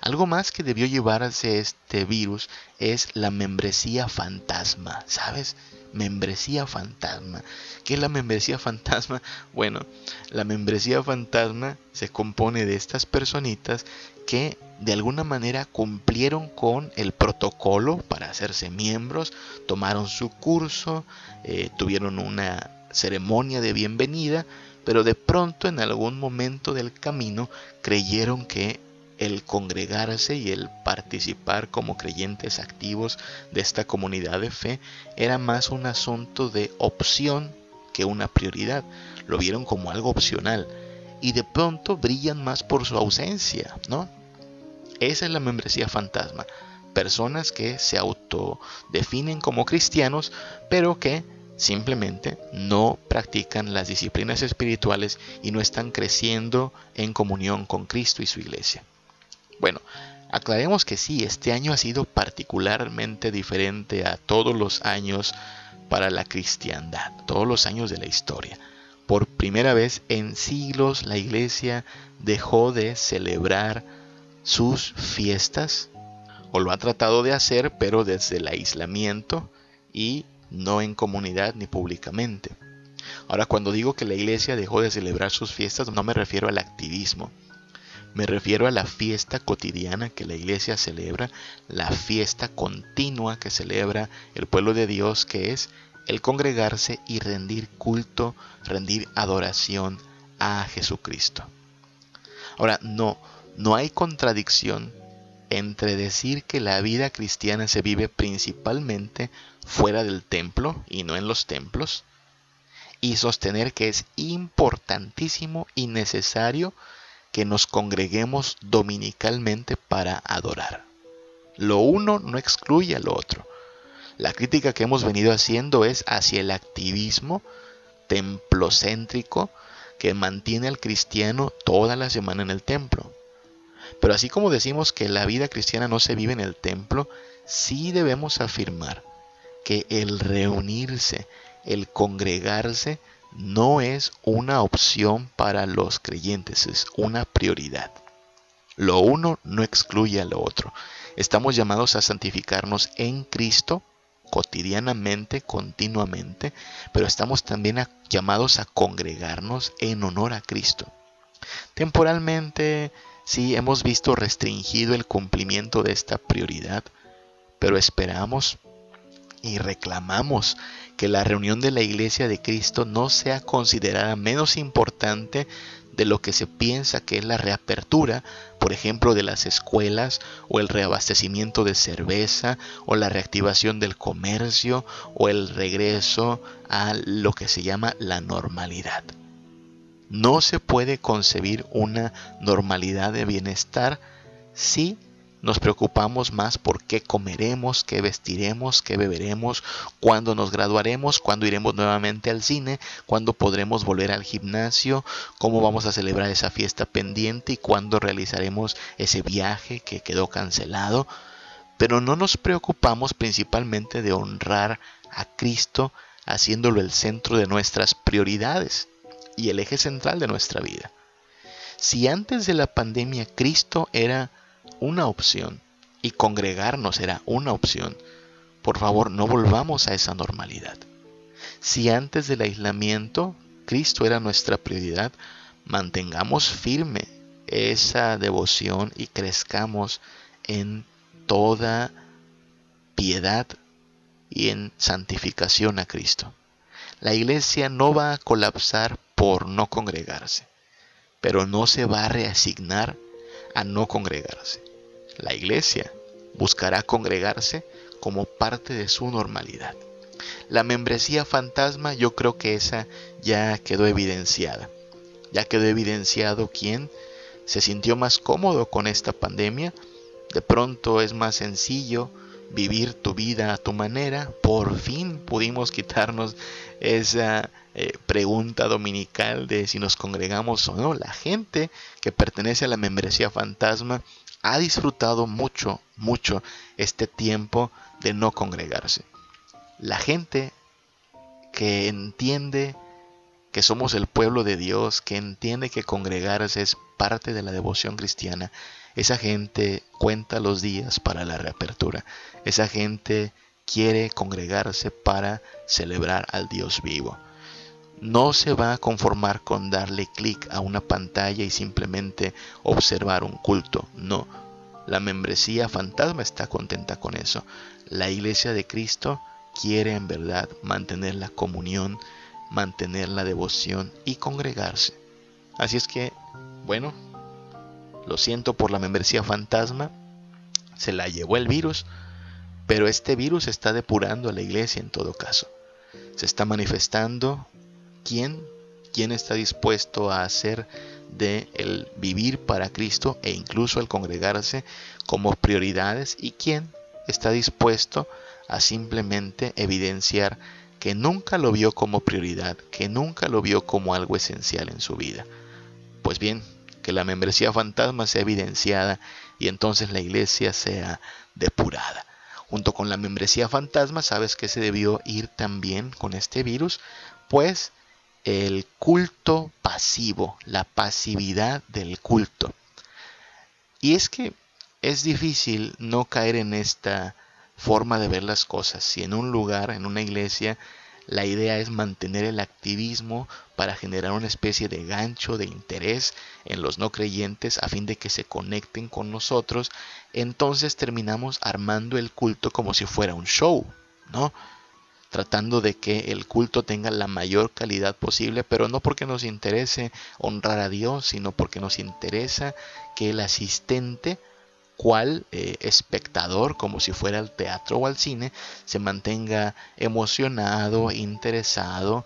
Algo más que debió llevarse este virus es la membresía fantasma, ¿sabes? Membresía fantasma. ¿Qué es la membresía fantasma? Bueno, la membresía fantasma se compone de estas personitas que de alguna manera cumplieron con el protocolo para hacerse miembros, tomaron su curso, eh, tuvieron una ceremonia de bienvenida, pero de pronto en algún momento del camino creyeron que el congregarse y el participar como creyentes activos de esta comunidad de fe era más un asunto de opción que una prioridad. Lo vieron como algo opcional y de pronto brillan más por su ausencia, ¿no? Esa es la membresía fantasma. Personas que se autodefinen como cristianos, pero que simplemente no practican las disciplinas espirituales y no están creciendo en comunión con Cristo y su iglesia. Bueno, aclaremos que sí, este año ha sido particularmente diferente a todos los años para la cristiandad, todos los años de la historia. Por primera vez en siglos la iglesia dejó de celebrar sus fiestas, o lo ha tratado de hacer, pero desde el aislamiento y no en comunidad ni públicamente. Ahora, cuando digo que la iglesia dejó de celebrar sus fiestas, no me refiero al activismo. Me refiero a la fiesta cotidiana que la iglesia celebra, la fiesta continua que celebra el pueblo de Dios, que es el congregarse y rendir culto, rendir adoración a Jesucristo. Ahora, no, no hay contradicción entre decir que la vida cristiana se vive principalmente fuera del templo y no en los templos, y sostener que es importantísimo y necesario que nos congreguemos dominicalmente para adorar. Lo uno no excluye a lo otro. La crítica que hemos venido haciendo es hacia el activismo templocéntrico que mantiene al cristiano toda la semana en el templo. Pero así como decimos que la vida cristiana no se vive en el templo, sí debemos afirmar que el reunirse, el congregarse, no es una opción para los creyentes, es una prioridad. Lo uno no excluye a lo otro. Estamos llamados a santificarnos en Cristo cotidianamente, continuamente, pero estamos también llamados a congregarnos en honor a Cristo. Temporalmente, Sí, hemos visto restringido el cumplimiento de esta prioridad, pero esperamos y reclamamos que la reunión de la iglesia de Cristo no sea considerada menos importante de lo que se piensa que es la reapertura, por ejemplo, de las escuelas o el reabastecimiento de cerveza o la reactivación del comercio o el regreso a lo que se llama la normalidad. No se puede concebir una normalidad de bienestar si nos preocupamos más por qué comeremos, qué vestiremos, qué beberemos, cuándo nos graduaremos, cuándo iremos nuevamente al cine, cuándo podremos volver al gimnasio, cómo vamos a celebrar esa fiesta pendiente y cuándo realizaremos ese viaje que quedó cancelado. Pero no nos preocupamos principalmente de honrar a Cristo haciéndolo el centro de nuestras prioridades. y el eje central de nuestra vida. Si antes de la pandemia Cristo era una opción y congregarnos era una opción, por favor no volvamos a esa normalidad. Si antes del aislamiento Cristo era nuestra prioridad, mantengamos firme esa devoción y crezcamos en toda piedad y en santificación a Cristo. La iglesia no va a colapsar por no congregarse, pero no se va a reasignar a no congregarse. La iglesia buscará congregarse como parte de su normalidad. La membresía fantasma yo creo que esa ya quedó evidenciada. Ya quedó evidenciado quién se sintió más cómodo con esta pandemia. De pronto es más sencillo vivir tu vida a tu manera. Por fin pudimos quitarnos esa eh, pregunta dominical de si nos congregamos o no. La gente que pertenece a la membresía fantasma ha disfrutado mucho, mucho este tiempo de no congregarse. La gente que entiende que somos el pueblo de Dios, que entiende que congregarse es parte de la devoción cristiana, esa gente cuenta los días para la reapertura. Esa gente quiere congregarse para celebrar al Dios vivo. No se va a conformar con darle clic a una pantalla y simplemente observar un culto. No. La membresía fantasma está contenta con eso. La iglesia de Cristo quiere en verdad mantener la comunión, mantener la devoción y congregarse. Así es que, bueno, lo siento por la membresía fantasma, se la llevó el virus, pero este virus está depurando a la iglesia en todo caso. Se está manifestando quién, quién está dispuesto a hacer de el vivir para Cristo e incluso el congregarse como prioridades y quién está dispuesto a simplemente evidenciar que nunca lo vio como prioridad, que nunca lo vio como algo esencial en su vida. Pues bien, que la membresía fantasma sea evidenciada y entonces la iglesia sea depurada. Junto con la membresía fantasma, ¿sabes que se debió ir también con este virus? Pues el culto pasivo, la pasividad del culto. Y es que es difícil no caer en esta forma de ver las cosas. Si en un lugar, en una iglesia, la idea es mantener el activismo para generar una especie de gancho de interés en los no creyentes a fin de que se conecten con nosotros. Entonces terminamos armando el culto como si fuera un show, ¿no? Tratando de que el culto tenga la mayor calidad posible, pero no porque nos interese honrar a Dios, sino porque nos interesa que el asistente cual eh, espectador, como si fuera al teatro o al cine, se mantenga emocionado, interesado,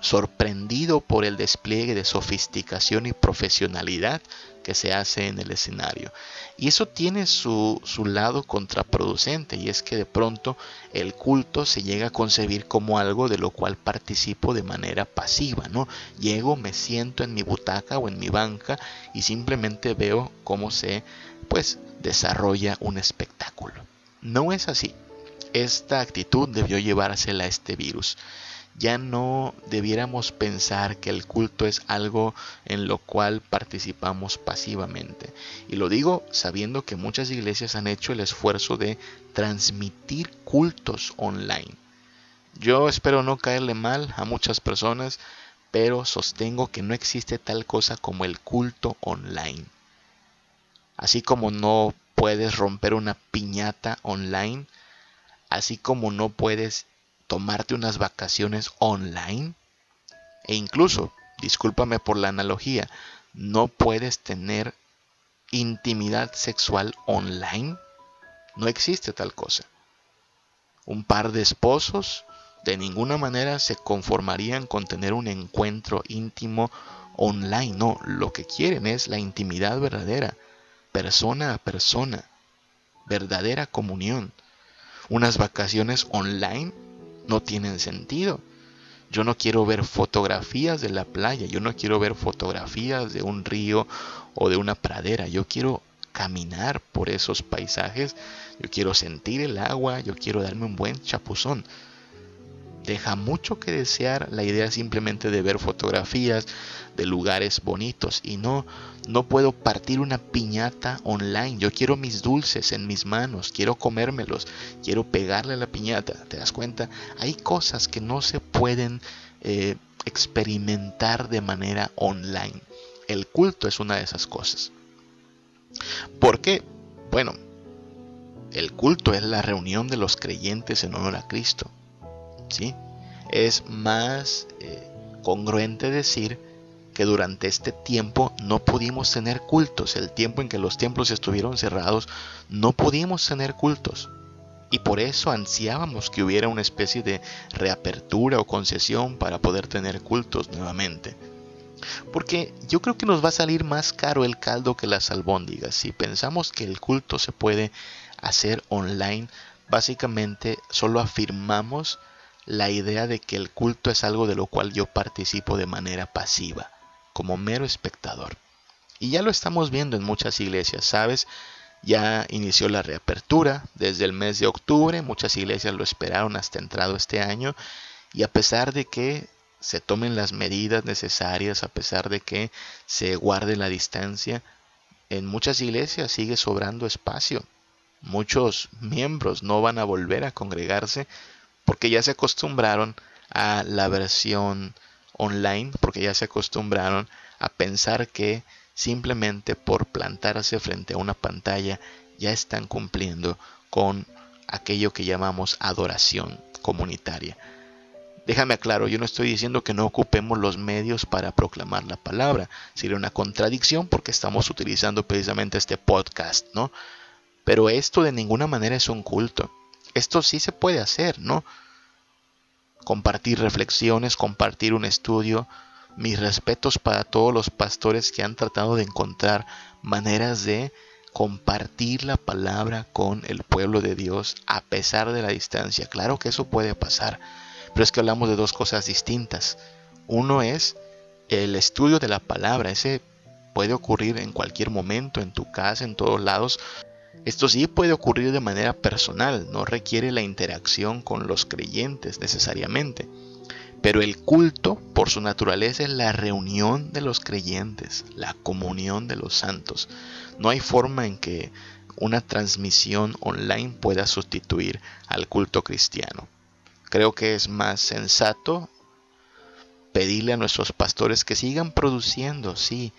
sorprendido por el despliegue de sofisticación y profesionalidad que se hace en el escenario. Y eso tiene su, su, lado contraproducente y es que de pronto el culto se llega a concebir como algo de lo cual participo de manera pasiva, ¿no? Llego, me siento en mi butaca o en mi banca y simplemente veo cómo se pues desarrolla un espectáculo. No es así. Esta actitud debió llevársela a este virus. Ya no debiéramos pensar que el culto es algo en lo cual participamos pasivamente. Y lo digo sabiendo que muchas iglesias han hecho el esfuerzo de transmitir cultos online. Yo espero no caerle mal a muchas personas, pero sostengo que no existe tal cosa como el culto online. Así como no puedes romper una piñata online, así como no puedes tomarte unas vacaciones online, e incluso, discúlpame por la analogía, no puedes tener intimidad sexual online. No existe tal cosa. Un par de esposos de ninguna manera se conformarían con tener un encuentro íntimo online. No, lo que quieren es la intimidad verdadera persona a persona, verdadera comunión. Unas vacaciones online no tienen sentido. Yo no quiero ver fotografías de la playa, yo no quiero ver fotografías de un río o de una pradera, yo quiero caminar por esos paisajes, yo quiero sentir el agua, yo quiero darme un buen chapuzón. Deja mucho que desear la idea simplemente de ver fotografías de lugares bonitos y no no puedo partir una piñata online. Yo quiero mis dulces en mis manos, quiero comérmelos, quiero pegarle a la piñata. ¿Te das cuenta? Hay cosas que no se pueden eh, experimentar de manera online. El culto es una de esas cosas. ¿Por qué? Bueno, el culto es la reunión de los creyentes en honor a Cristo. ¿Sí? Es más eh, congruente decir que durante este tiempo no pudimos tener cultos. El tiempo en que los templos estuvieron cerrados, no pudimos tener cultos. Y por eso ansiábamos que hubiera una especie de reapertura o concesión para poder tener cultos nuevamente. Porque yo creo que nos va a salir más caro el caldo que las albóndigas. Si pensamos que el culto se puede hacer online, básicamente solo afirmamos la idea de que el culto es algo de lo cual yo participo de manera pasiva, como mero espectador. Y ya lo estamos viendo en muchas iglesias, ¿sabes? Ya inició la reapertura desde el mes de octubre, muchas iglesias lo esperaron hasta entrado este año y a pesar de que se tomen las medidas necesarias, a pesar de que se guarde la distancia, en muchas iglesias sigue sobrando espacio. Muchos miembros no van a volver a congregarse porque ya se acostumbraron a la versión online, porque ya se acostumbraron a pensar que simplemente por plantarse frente a una pantalla ya están cumpliendo con aquello que llamamos adoración comunitaria. Déjame aclaro, yo no estoy diciendo que no ocupemos los medios para proclamar la palabra. Sería una contradicción porque estamos utilizando precisamente este podcast, ¿no? Pero esto de ninguna manera es un culto. Esto sí se puede hacer, ¿no? Compartir reflexiones, compartir un estudio. Mis respetos para todos los pastores que han tratado de encontrar maneras de compartir la palabra con el pueblo de Dios a pesar de la distancia. Claro que eso puede pasar, pero es que hablamos de dos cosas distintas. Uno es el estudio de la palabra, ese puede ocurrir en cualquier momento, en tu casa, en todos lados, esto sí puede ocurrir de manera personal, no requiere la interacción con los creyentes necesariamente. Pero el culto, por su naturaleza, es la reunión de los creyentes, la comunión de los santos. No hay forma en que una transmisión online pueda sustituir al culto cristiano. Creo que es más sensato pedirle a nuestros pastores que sigan produciendo, sí,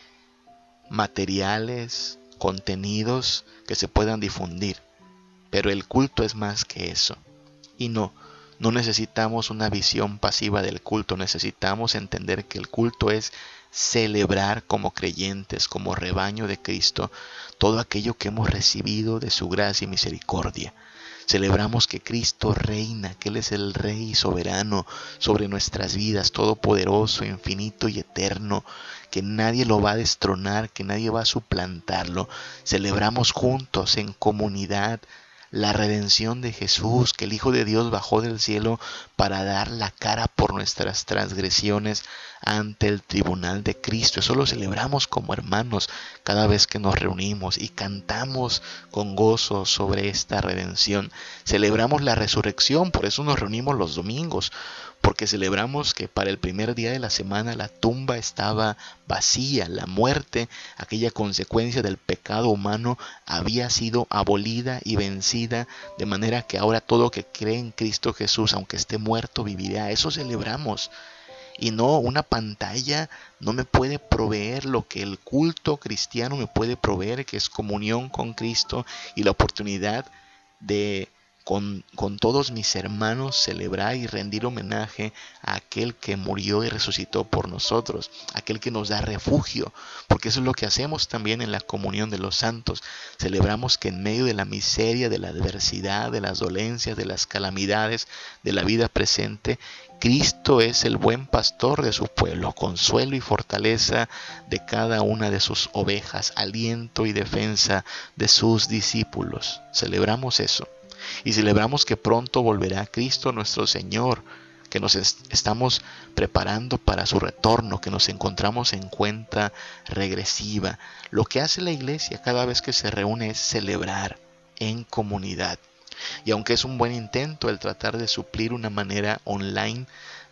materiales, contenidos que se puedan difundir. Pero el culto es más que eso. Y no, no necesitamos una visión pasiva del culto, necesitamos entender que el culto es celebrar como creyentes, como rebaño de Cristo, todo aquello que hemos recibido de su gracia y misericordia. Celebramos que Cristo reina, que Él es el Rey soberano sobre nuestras vidas, todopoderoso, infinito y eterno, que nadie lo va a destronar, que nadie va a suplantarlo. Celebramos juntos en comunidad la redención de Jesús, que el Hijo de Dios bajó del cielo para dar la cara por nuestras transgresiones ante el tribunal de Cristo. Eso lo celebramos como hermanos cada vez que nos reunimos y cantamos con gozo sobre esta redención. Celebramos la resurrección, por eso nos reunimos los domingos, porque celebramos que para el primer día de la semana la tumba estaba vacía, la muerte, aquella consecuencia del pecado humano, había sido abolida y vencida, de manera que ahora todo que cree en Cristo Jesús, aunque esté muerto, vivirá. Eso celebramos. Y no, una pantalla no me puede proveer lo que el culto cristiano me puede proveer, que es comunión con Cristo y la oportunidad de con, todos mis hermanos celebrar y rendir homenaje a aquel que murió y resucitó por nosotros, aquel que nos da refugio, porque eso es lo que hacemos también en la comunión de los santos. Celebramos que en medio de la miseria, de la adversidad, de las dolencias, de las calamidades de la vida presente, Cristo es el buen pastor de su pueblo, consuelo y fortaleza de cada una de sus ovejas, aliento y defensa de sus discípulos. Celebramos eso. Y celebramos que pronto volverá Cristo nuestro Señor, que nos estamos preparando para su retorno, que nos encontramos en cuenta regresiva. Lo que hace la iglesia cada vez que se reúne es celebrar en comunidad. Y aunque es un buen intento el tratar de suplir una manera online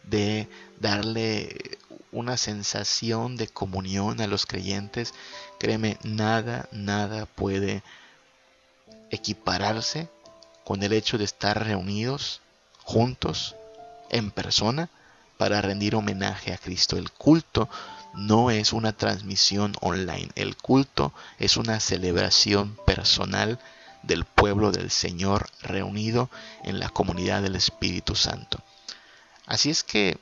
de darle una sensación de comunión a los creyentes, créeme, nada, nada puede equipararse con el hecho de estar reunidos juntos en persona para rendir homenaje a Cristo. El culto no es una transmisión online, el culto es una celebración personal del pueblo del Señor reunido en la comunidad del Espíritu Santo. Así es que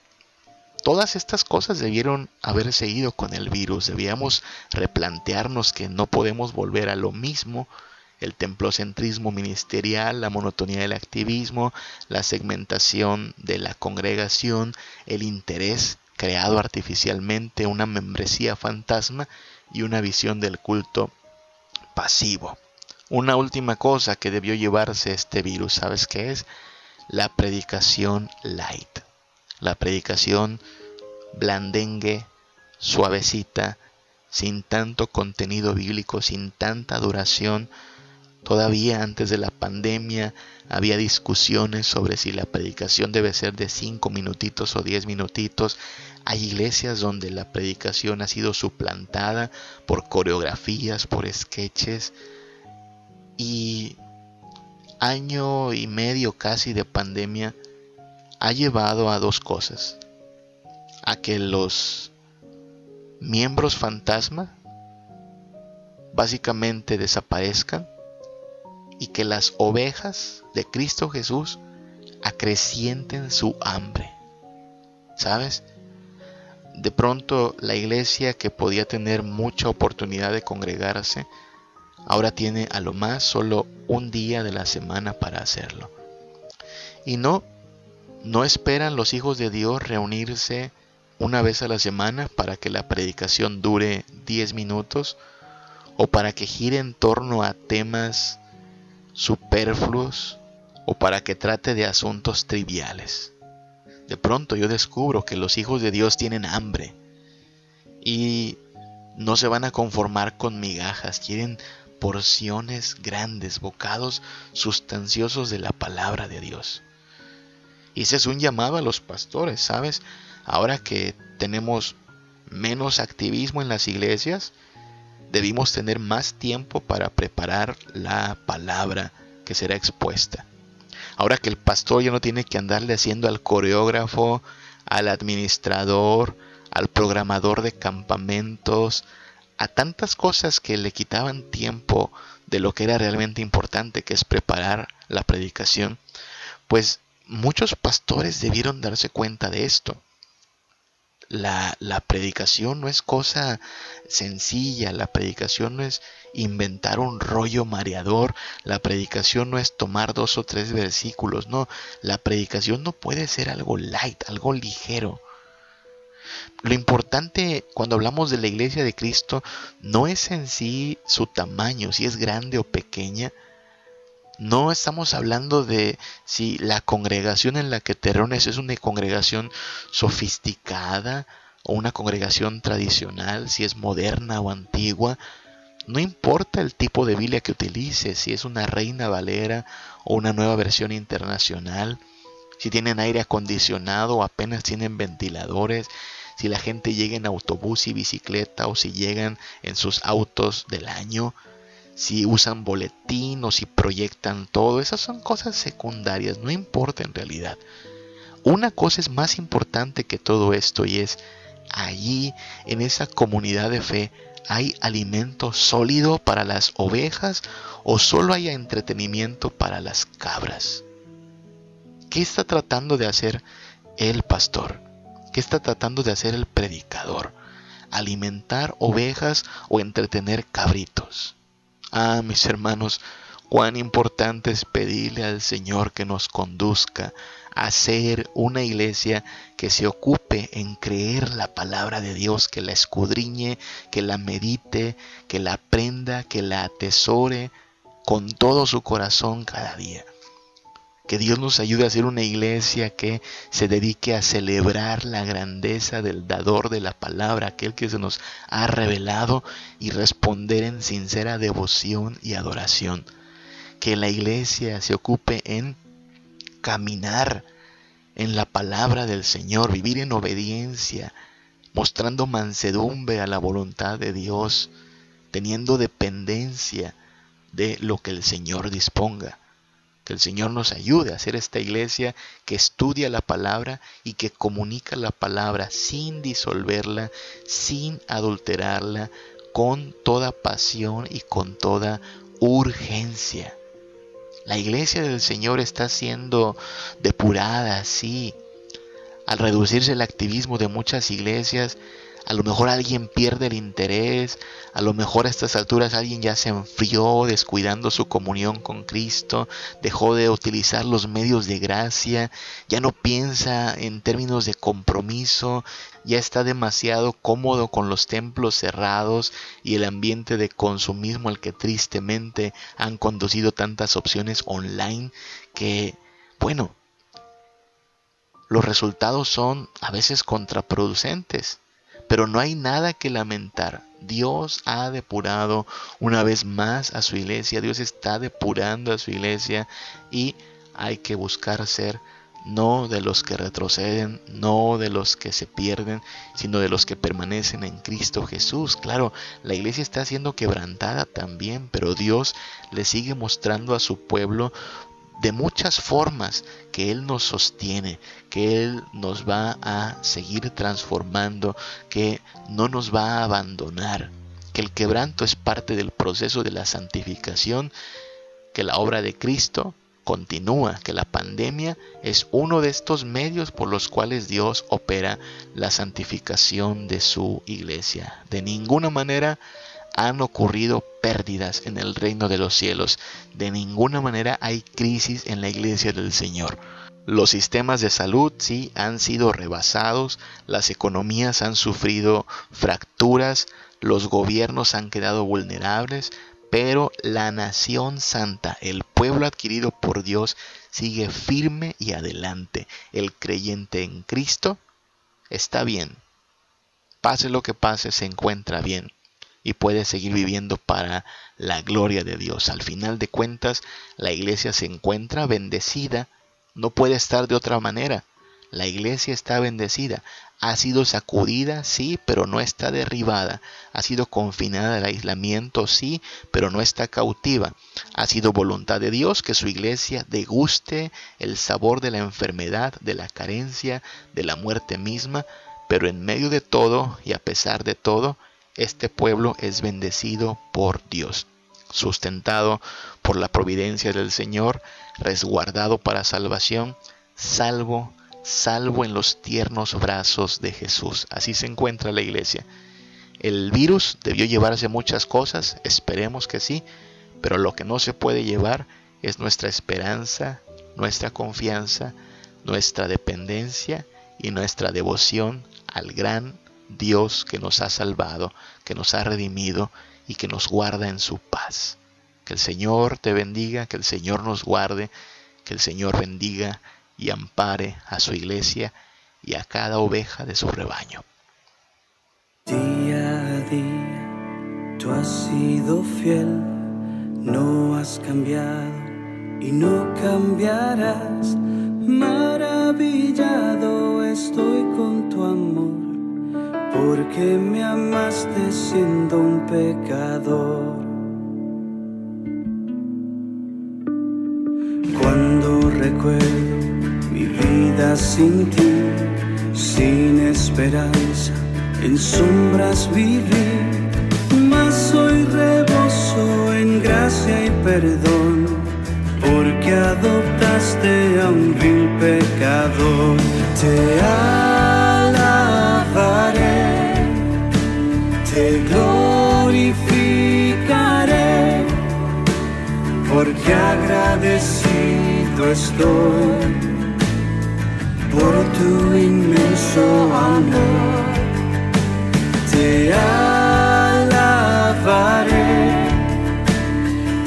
todas estas cosas debieron haberse ido con el virus. Debíamos replantearnos que no podemos volver a lo mismo. El templocentrismo ministerial, la monotonía del activismo, la segmentación de la congregación, el interés creado artificialmente, una membresía fantasma y una visión del culto pasivo. Una última cosa que debió llevarse este virus, ¿sabes qué es? La predicación light. La predicación blandengue, suavecita, sin tanto contenido bíblico, sin tanta duración. Todavía antes de la pandemia había discusiones sobre si la predicación debe ser de cinco minutitos o diez minutitos. Hay iglesias donde la predicación ha sido suplantada por coreografías, por sketches. Y año y medio casi de pandemia ha llevado a dos cosas a que los miembros fantasma básicamente desaparezcan y que las ovejas de Cristo Jesús acrecienten su hambre. ¿Sabes? De pronto la iglesia que podía tener mucha oportunidad de congregarse, ahora tiene a lo más solo un día de la semana para hacerlo. Y no, no esperan los hijos de Dios reunirse una vez a la semana para que la predicación dure 10 minutos o para que gire en torno a temas superfluos o para que trate de asuntos triviales. De pronto yo descubro que los hijos de Dios tienen hambre y no se van a conformar con migajas, quieren porciones grandes, bocados sustanciosos de la palabra de Dios. Y ese es un llamado a los pastores, ¿sabes? Ahora que tenemos menos activismo en las iglesias, debimos tener más tiempo para preparar la palabra que será expuesta. Ahora que el pastor ya no tiene que andarle haciendo al coreógrafo, al administrador, al programador de campamentos, a tantas cosas que le quitaban tiempo de lo que era realmente importante, que es preparar la predicación, pues muchos pastores debieron darse cuenta de esto la, la, predicación no es cosa sencilla, la predicación no es inventar un rollo mareador, la predicación no es tomar dos o tres versículos, no, la predicación no puede ser algo light, algo ligero. Lo importante cuando hablamos de la iglesia de Cristo no es en sí su tamaño, si es grande o pequeña, no estamos hablando de si la congregación en la que te reúnes es una congregación sofisticada o una congregación tradicional, si es moderna o antigua. No importa el tipo de Biblia que utilices, si es una Reina Valera o una nueva versión internacional, si tienen aire acondicionado o apenas tienen ventiladores, si la gente llega en autobús y bicicleta o si llegan en sus autos del año si usan boletín o si proyectan todo, esas son cosas secundarias, no importa en realidad. Una cosa es más importante que todo esto y es allí en esa comunidad de fe hay alimento sólido para las ovejas o solo hay entretenimiento para las cabras. ¿Qué está tratando de hacer el pastor? ¿Qué está tratando de hacer el predicador? ¿Alimentar ovejas o entretener cabritos? Ah, mis hermanos, cuán importante es pedirle al Señor que nos conduzca a ser una iglesia que se ocupe en creer la palabra de Dios, que la escudriñe, que la medite, que la aprenda, que la atesore con todo su corazón cada día. Que Dios nos ayude a ser una iglesia que se dedique a celebrar la grandeza del dador de la palabra, aquel que se nos ha revelado, y responder en sincera devoción y adoración. que la iglesia se ocupe en caminar en la palabra del Señor, vivir en obediencia, mostrando mansedumbre a la voluntad de Dios, teniendo dependencia de lo que el Señor disponga. Que el Señor nos ayude a hacer esta iglesia que estudia la palabra y que comunica la palabra sin disolverla, sin adulterarla, con toda pasión y con toda urgencia. La iglesia del Señor está siendo depurada, sí. Al reducirse el activismo de muchas iglesias, a lo mejor alguien pierde el interés, a lo mejor a estas alturas alguien ya se enfrió descuidando su comunión con Cristo, dejó de utilizar los medios de gracia, ya no piensa en términos de compromiso, ya está demasiado cómodo con los templos cerrados y el ambiente de consumismo al que tristemente han conducido tantas opciones online que, bueno, los resultados son a veces contraproducentes. Pero no hay nada que lamentar. Dios ha depurado una vez más a su iglesia. Dios está depurando a su iglesia y hay que buscar ser no de los que retroceden, no de los que se pierden, sino de los que permanecen en Cristo Jesús. Claro, la iglesia está siendo quebrantada también, pero Dios le sigue mostrando a su pueblo de muchas formas que Él nos sostiene, que Él nos va a seguir transformando, que no nos va a abandonar, que el quebranto es parte del proceso de la santificación, que la obra de Cristo continúa, que la pandemia es uno de estos medios por los cuales Dios opera la santificación de su iglesia. De ninguna manera han ocurrido pérdidas en el reino de los cielos. De ninguna manera hay crisis en la iglesia del Señor. Los sistemas de salud sí han sido rebasados, las economías han sufrido fracturas, los gobiernos han quedado vulnerables, pero la nación santa, el pueblo adquirido por Dios, sigue firme y adelante. El creyente en Cristo está bien. Pase lo que pase, se encuentra bien y puede seguir viviendo para la gloria de Dios. Al final de cuentas, la iglesia se encuentra bendecida, no puede estar de otra manera. La iglesia está bendecida, ha sido sacudida, sí, pero no está derribada, ha sido confinada al aislamiento, sí, pero no está cautiva. Ha sido voluntad de Dios que su iglesia deguste el sabor de la enfermedad, de la carencia, de la muerte misma, pero en medio de todo y a pesar de todo, este pueblo es bendecido por Dios, sustentado por la providencia del Señor, resguardado para salvación, salvo, salvo en los tiernos brazos de Jesús. Así se encuentra la iglesia. El virus debió llevarse muchas cosas, esperemos que sí, pero lo que no se puede llevar es nuestra esperanza, nuestra confianza, nuestra dependencia y nuestra devoción al gran Dios que nos ha salvado, que nos ha redimido y que nos guarda en su paz. Que el Señor te bendiga, que el Señor nos guarde, que el Señor bendiga y ampare a su iglesia y a cada oveja de su rebaño. Día a día, tú has sido fiel, no has cambiado y no cambiarás. Maravillado estoy con tu amor porque me amaste siendo un pecador. Cuando recuerdo mi vida sin ti, sin esperanza, en sombras viví, mas hoy reboso en gracia y perdón, porque adoptaste a un vil pecador. Te te glorificaré, porque agradecido estoy por tu inmenso amor. Te alabaré,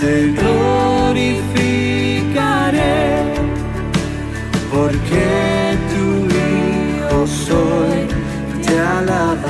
te glorificaré, porque tu hijo soy, te alabaré.